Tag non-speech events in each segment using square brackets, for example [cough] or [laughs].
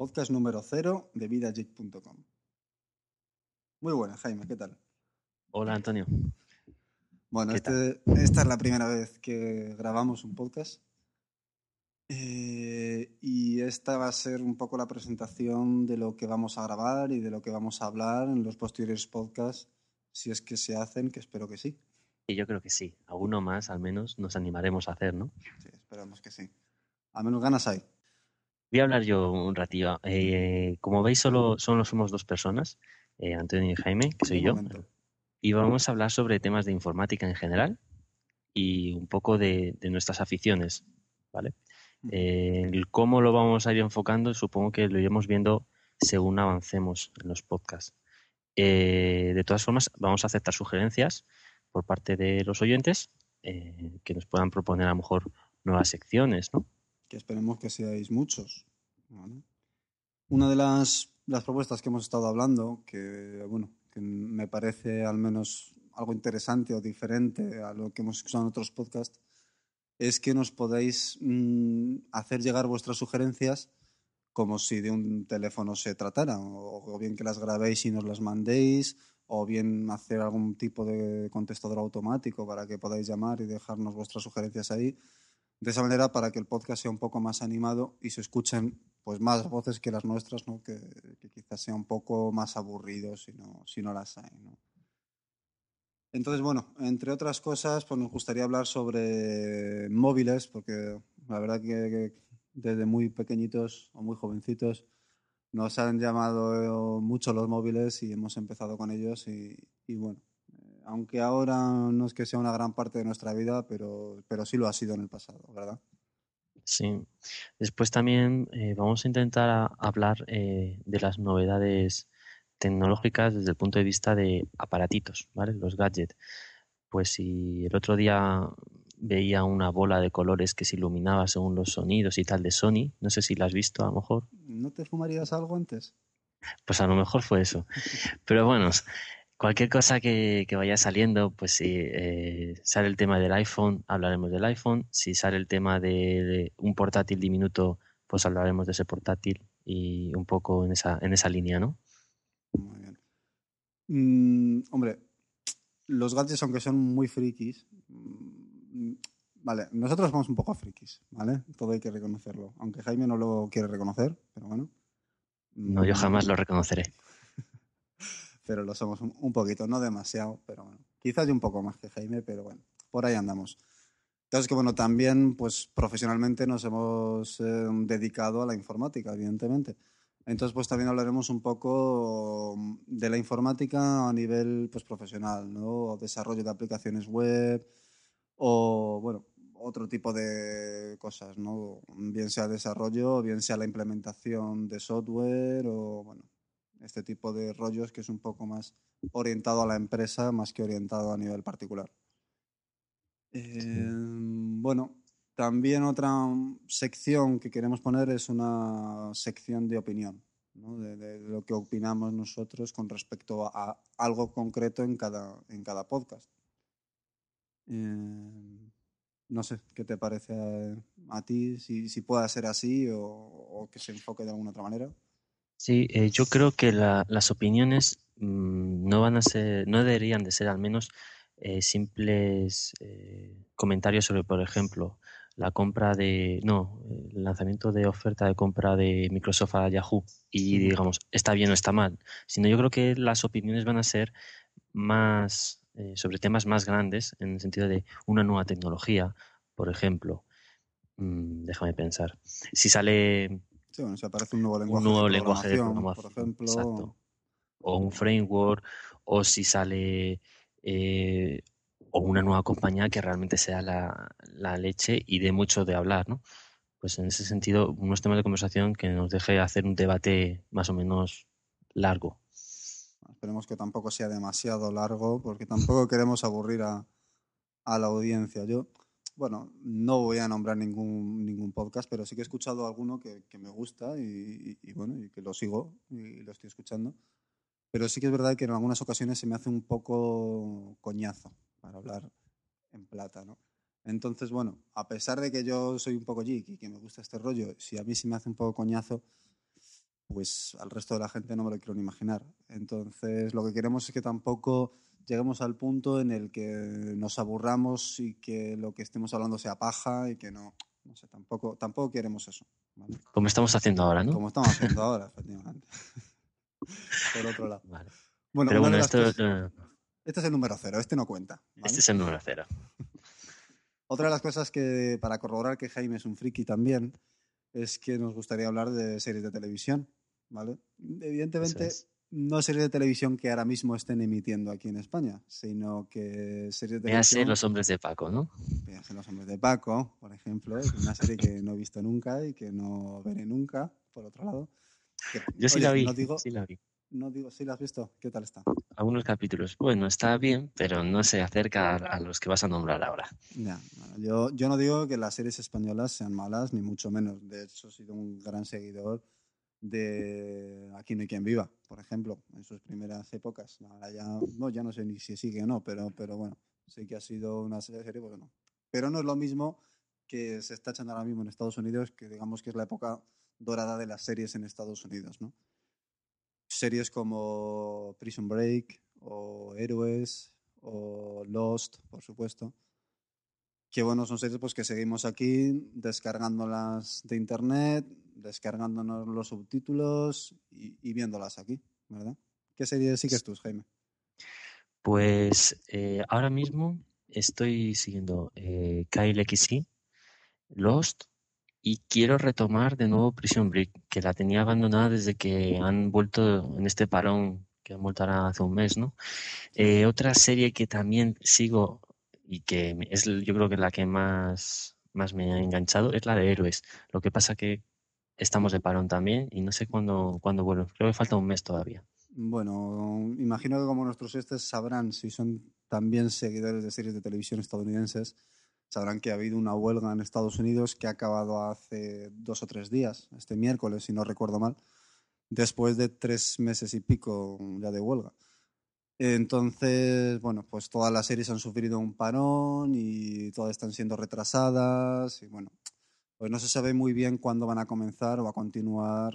podcast número cero de vidajit.com. Muy buena, Jaime, ¿qué tal? Hola, Antonio. Bueno, este, esta es la primera vez que grabamos un podcast. Eh, y esta va a ser un poco la presentación de lo que vamos a grabar y de lo que vamos a hablar en los posteriores podcasts, si es que se hacen, que espero que sí. Y yo creo que sí. Alguno más, al menos, nos animaremos a hacer, ¿no? Sí, esperamos que sí. A menos ganas hay. Voy a hablar yo un ratillo. Eh, como veis, solo, solo somos dos personas, eh, Antonio y Jaime, que soy yo. Y vamos a hablar sobre temas de informática en general y un poco de, nuestras aficiones, ¿vale? Eh, el cómo lo vamos a ir enfocando, supongo que lo iremos viendo según avancemos en los podcasts. de todas formas, vamos a aceptar sugerencias por parte de los oyentes que nos puedan proponer a lo mejor nuevas secciones, ¿no? que esperemos que seáis muchos. Una de las, propuestas que hemos estado hablando, que bueno, que me parece al menos algo interesante o diferente a lo que hemos escuchado en otros podcasts, es que nos podéis mm, hacer llegar vuestras sugerencias como si de un teléfono se tratara, o, o, bien que las grabéis y nos las mandéis, o bien hacer algún tipo de contestador automático para que podáis llamar y dejarnos vuestras sugerencias ahí de esa manera para que el podcast sea un poco más animado y se escuchen pues más voces que las nuestras, ¿no? que, quizás sea un poco más aburrido si no, si no las hay. ¿no? Entonces, bueno, entre otras cosas, pues nos gustaría hablar sobre móviles, porque la verdad que, desde muy pequeñitos o muy jovencitos nos han llamado mucho los móviles y hemos empezado con ellos y bueno, aunque ahora no es que sea una gran parte de nuestra vida, pero, pero sí lo ha sido en el pasado, ¿verdad? Sí. Después también eh, vamos a intentar hablar eh, de las novedades tecnológicas desde el punto de vista de aparatitos, ¿vale? Los gadgets. Pues si el otro día veía una bola de colores que se iluminaba según los sonidos y tal de Sony, no sé si la has visto a lo mejor. ¿No te fumarías algo antes? Pues a lo mejor fue eso. [laughs] Pero bueno, Cualquier cosa que, vaya saliendo, pues si eh, sale el tema del iPhone, hablaremos del iPhone. Si sale el tema de, un portátil diminuto, pues hablaremos de ese portátil y un poco en esa, en esa línea, ¿no? Muy bien. Mm, hombre, los gadgets, aunque son muy frikis, mm, vale, nosotros somos un poco frikis, ¿vale? Todo hay que reconocerlo. Aunque Jaime no lo quiere reconocer, pero bueno. No, yo jamás lo reconoceré pero lo somos un, poquito, no demasiado, pero bueno, quizás un poco más que Jaime, pero bueno, por ahí andamos. Entonces, que bueno, también pues profesionalmente nos hemos eh, dedicado a la informática, evidentemente. Entonces, pues también hablaremos un poco de la informática a nivel pues profesional, ¿no? Desarrollo de aplicaciones web o, bueno, otro tipo de cosas, ¿no? Bien sea desarrollo, bien sea la implementación de software o, bueno, este tipo de rollos que es un poco más orientado a la empresa más que orientado a nivel particular. Eh, bueno, también otra sección que queremos poner es una sección de opinión, de, lo que opinamos nosotros con respecto a, algo concreto en cada, en cada podcast. Eh, no sé, ¿qué te parece a, ti? Si, si pueda ser así o, o que se enfoque de alguna otra manera. Sí, eh, yo creo que las opiniones mm, no van a ser, no deberían de ser al menos eh, simples eh, comentarios sobre, por ejemplo, la compra de, no, el lanzamiento de oferta de compra de Microsoft a Yahoo y digamos, está bien o está mal, sino yo creo que las opiniones van a ser más sobre temas más grandes en el sentido de una nueva tecnología, por ejemplo. Mm, déjame pensar. Si sale Sí, bueno, si aparece un nuevo lenguaje, de, programación, por ejemplo. O un framework, o si sale eh, o una nueva compañía que realmente sea la, la, leche y dé mucho de hablar, ¿no? Pues en ese sentido, unos temas de conversación que nos deje hacer un debate más o menos largo. Esperemos que tampoco sea demasiado largo, porque tampoco queremos aburrir a, a la audiencia. Yo, bueno, no voy a nombrar ningún, ningún podcast, pero sí que he escuchado alguno que, me gusta y, bueno, y que lo sigo y lo estoy escuchando. Pero sí que es verdad que en algunas ocasiones se me hace un poco coñazo para hablar en plata, ¿no? Entonces, bueno, a pesar de que yo soy un poco geek y que me gusta este rollo, si a mí se me hace un poco coñazo, pues al resto de la gente no me lo quiero ni imaginar. Entonces, lo que queremos es que tampoco lleguemos al punto en el que nos aburramos y que lo que estemos hablando sea paja y que no, no sé, tampoco, tampoco queremos eso. Como estamos haciendo ahora, ¿no? Como estamos haciendo ahora, [laughs] efectivamente. [laughs] Por otro lado. Bueno, Pero bueno, esto... Este es el número cero, este no cuenta. Este es el número cero. [laughs] Otra de las cosas que, para corroborar que Jaime es un friki también, es que nos gustaría hablar de series de televisión, ¿vale? Evidentemente, no series de televisión que ahora mismo estén emitiendo aquí en España, sino que series de televisión... Los Hombres de Paco, ¿no? Véase Los Hombres de Paco, por ejemplo, es una serie que no he visto nunca y que no veré nunca, por otro lado. Yo sí, la vi, sí la vi. No digo, ¿sí la has visto? ¿Qué tal está? Algunos capítulos. Bueno, está bien, pero no se acerca a, los que vas a nombrar ahora. Ya, yo, yo no digo que las series españolas sean malas, ni mucho menos. De hecho, he sido un gran seguidor de Aquí no hay quien viva, por ejemplo, en sus primeras épocas. Ahora ya no, ya no sé ni si sigue o no, pero, pero bueno, sí que ha sido una serie, pues no. Pero no es lo mismo que se está echando ahora mismo en Estados Unidos, que digamos que es la época dorada de las series en Estados Unidos, ¿no? series como Prison Break o Héroes o Lost, por supuesto. Que bueno, son series pues, que seguimos aquí descargándolas de internet, descargándonos los subtítulos y, viéndolas aquí, ¿verdad? ¿Qué series sigues tú, Jaime? Pues eh, ahora mismo estoy siguiendo eh, Kyle XC, Lost, y quiero retomar de nuevo Prison Break, que la tenía abandonada desde que han vuelto en este parón que han vuelto ahora hace un mes, ¿no? Eh, otra serie que también sigo y que es yo creo que la que más, más me ha enganchado es la de Héroes. Lo que pasa que estamos de parón también y no sé cuándo, cuándo vuelven. Creo que falta un mes todavía. Bueno, imagino que como nuestros estes sabrán si son también seguidores de series de televisión estadounidenses, Sabrán que ha habido una huelga en Estados Unidos que ha acabado hace dos o tres días, este miércoles, si no recuerdo mal, después de tres meses y pico ya de huelga. Entonces, bueno, pues todas las series han sufrido un parón y todas están siendo retrasadas y bueno, pues no se sabe muy bien cuándo van a comenzar o a continuar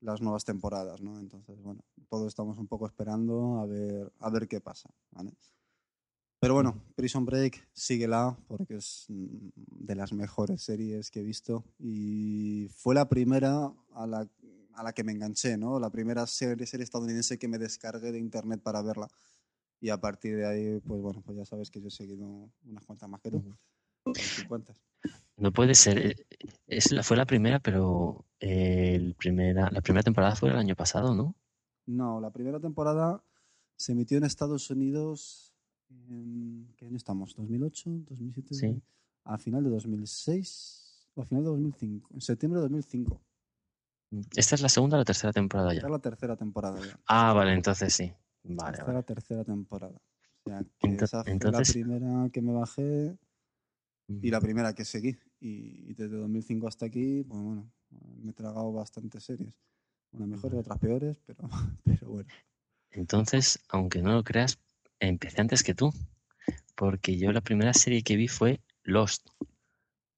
las nuevas temporadas, ¿no? Entonces, bueno, todos estamos un poco esperando a ver, a ver qué pasa, ¿vale? Pero bueno, Prison Break, síguela porque es de las mejores series que he visto y fue la primera a la, a la que me enganché, ¿no? La primera serie, serie estadounidense que me descargué de internet para verla. Y a partir de ahí, pues bueno, pues ya sabes que yo he seguido unas cuantas más que tú. No puede ser. Eh, es la, fue la primera, pero eh, el primera, la primera temporada fue el año pasado, ¿no? No, la primera temporada se emitió en Estados Unidos ¿Qué año estamos? ¿2008? ¿2007? Sí. A final de 2006 o a final de 2005. En septiembre de 2005. ¿Esta es la segunda o la tercera temporada ya? Esta es la tercera temporada ya. Ah, vale, entonces sí. Vale, Esta es la tercera temporada. O sea, que esa fue la primera que me bajé y la primera que seguí. Y, desde 2005 hasta aquí, pues bueno, me he tragado bastantes series. Unas mejores, otras peores, pero, [laughs] pero bueno. Entonces, aunque no lo creas, empecé antes que tú, porque yo la primera serie que vi fue Lost,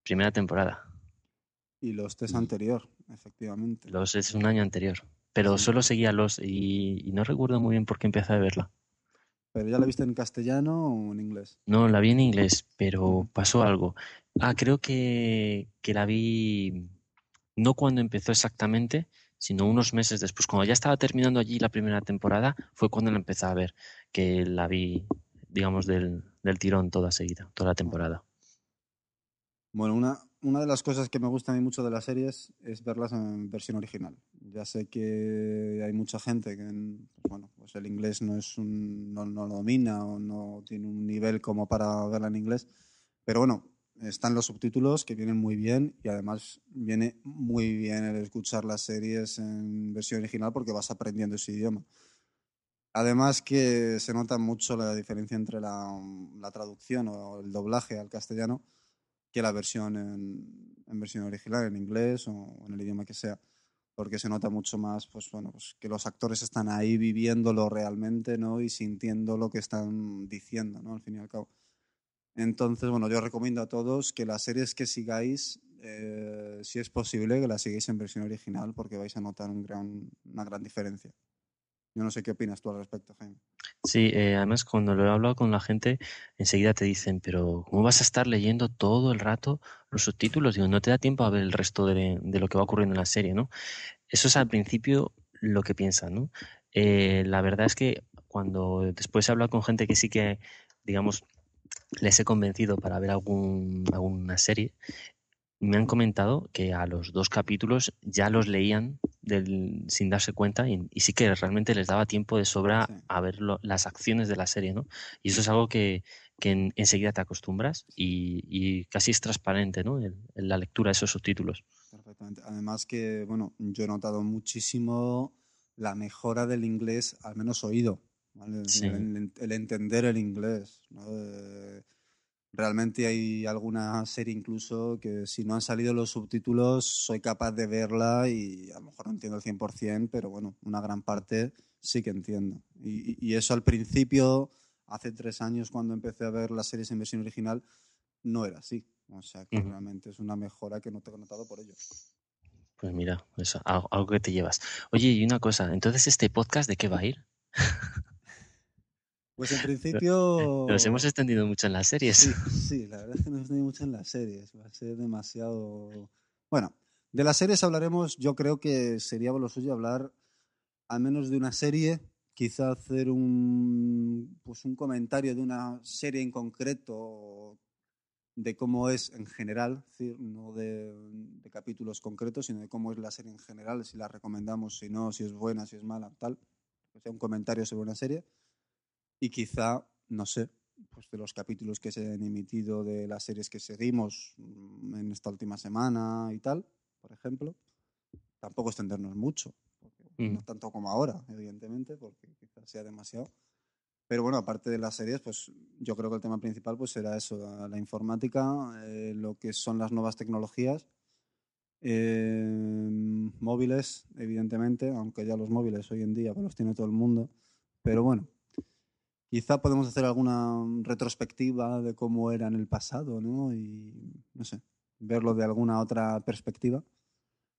primera temporada. Y Lost es anterior, efectivamente. Lost es un año anterior, pero solo seguía Lost y, no recuerdo muy bien por qué empecé a verla. ¿Pero ya la viste en castellano o en inglés? No, la vi en inglés, pero pasó algo. Ah, creo que, que la vi no cuando empezó exactamente, sino unos meses después. Cuando ya estaba terminando allí la primera temporada, fue cuando la empecé a ver, que la vi, digamos, del, del tirón toda seguida, toda la temporada. Bueno, una, una de las cosas que me gusta a mí mucho de las series es verlas en versión original. Ya sé que hay mucha gente que, bueno, pues el inglés no es un, no, no lo domina o no tiene un nivel como para verla en inglés, pero bueno, están los subtítulos que vienen muy bien y además viene muy bien el escuchar las series en versión original porque vas aprendiendo ese idioma. Además que se nota mucho la diferencia entre la, traducción o el doblaje al castellano que la versión en, versión original, en inglés o en el idioma que sea, porque se nota mucho más pues, bueno, pues que los actores están ahí viviéndolo realmente ¿no? y sintiendo lo que están diciendo, ¿no? al fin y al cabo. Entonces, bueno, yo recomiendo a todos que las series que sigáis eh, si es posible, que la sigáis en versión original porque vais a notar una gran diferencia. Yo no sé qué opinas tú al respecto, Jaime. Sí, eh, además cuando lo he hablado con la gente, enseguida te dicen, pero ¿cómo vas a estar leyendo todo el rato los subtítulos? Digo, no te da tiempo a ver el resto de, lo que va ocurriendo en la serie, ¿no? Eso es al principio lo que piensan, ¿no? Eh, la verdad es que cuando después he hablado con gente que sí que, digamos, les he convencido para ver algún, alguna serie, me han comentado que a los dos capítulos ya los leían del, sin darse cuenta y, sí que realmente les daba tiempo de sobra a ver las acciones de la serie, ¿no? Y eso es algo que, que enseguida te acostumbras y, casi es transparente, ¿no? En, la lectura de esos subtítulos. Perfectamente. Además que, bueno, yo he notado muchísimo la mejora del inglés, al menos oído, el, entender el inglés, ¿no? Realmente hay alguna serie incluso que si no han salido los subtítulos soy capaz de verla y a lo mejor no entiendo el 100%, pero bueno, una gran parte sí que entiendo. Y, eso al principio, hace tres años cuando empecé a ver las series en versión original, no era así. O sea que realmente es una mejora que no tengo notado por ello. Pues mira, eso, algo que te llevas. Oye, y una cosa, entonces este podcast de qué va a ir? [laughs] Pues en [laughs] principio. Nos hemos extendido mucho en las series. Sí, [laughs] la verdad es que nos hemos extendido mucho en las series. Va a ser demasiado. Bueno, de las series hablaremos. Yo creo que sería lo suyo hablar al menos de una serie. Quizá hacer un, pues un comentario de una serie en concreto, de cómo es en general, decir, no de, de capítulos concretos, sino de cómo es la serie en general, si la recomendamos, si no, si es buena, si es mala, tal. O sea, un comentario sobre una serie y quizá, no sé, pues de los capítulos que se han emitido de las series que seguimos mm, en esta última semana y tal, por ejemplo, tampoco extendernos mucho, mm. no tanto como ahora, evidentemente, porque quizás sea demasiado. Pero bueno, aparte de las series, pues yo creo que el tema principal pues será eso, la, informática, eh, lo que son las nuevas tecnologías, eh, móviles, evidentemente, aunque ya los móviles hoy en día pues, los tiene todo el mundo, pero bueno, Quizá podemos hacer alguna retrospectiva de cómo era en el pasado, ¿no? Y, no sé, verlo de alguna otra perspectiva.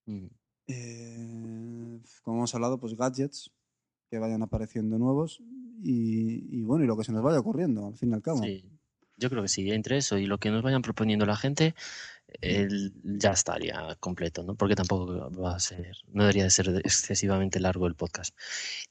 Mm. Eh, como hemos hablado, pues gadgets que vayan apareciendo nuevos y, bueno, y lo que se nos vaya ocurriendo, al fin y al cabo. Sí, yo creo que sí, entre eso y lo que nos vayan proponiendo la gente, el, ya estaría completo, ¿no? Porque tampoco va a ser, no debería de ser excesivamente largo el podcast.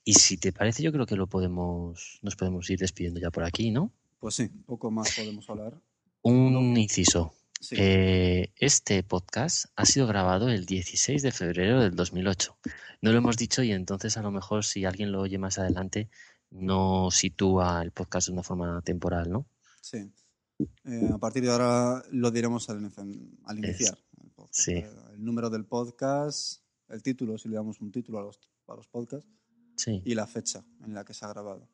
Y si te parece, yo creo que lo podemos, nos podemos ir despidiendo ya por aquí, ¿no? Pues sí, poco más podemos hablar. Un inciso. Eh, este podcast ha sido grabado el 16 de febrero del 2008. No lo hemos dicho y entonces a lo mejor si alguien lo oye más adelante no sitúa el podcast de una forma temporal, ¿no? Sí. Eh, a partir de ahora lo diremos al, iniciar. el, el, número del podcast, el título, si le damos un título a los, a los podcasts, y la fecha en la que se ha grabado.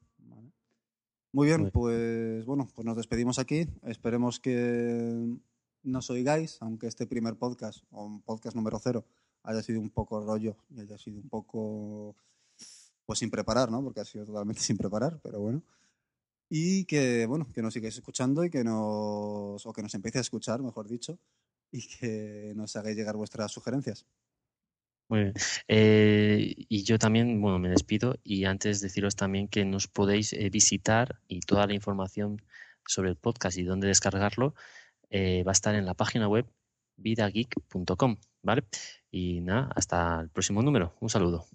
Muy bien, pues bueno, pues nos despedimos aquí. Esperemos que nos oigáis, aunque este primer podcast, o un podcast número cero, haya sido un poco rollo y haya sido un poco pues sin preparar, ¿no? Porque ha sido totalmente [laughs] sin preparar, pero bueno y que, bueno, que nos sigáis escuchando y que nos, o que nos empiece a escuchar, mejor dicho, y que nos hagáis llegar vuestras sugerencias. Muy bien. Eh, y yo también, bueno, me despido y antes deciros también que nos podéis eh, visitar y toda la información sobre el podcast y dónde descargarlo eh, va a estar en la página web vidageek.com, ¿vale? Y nada, hasta el próximo número. Un saludo.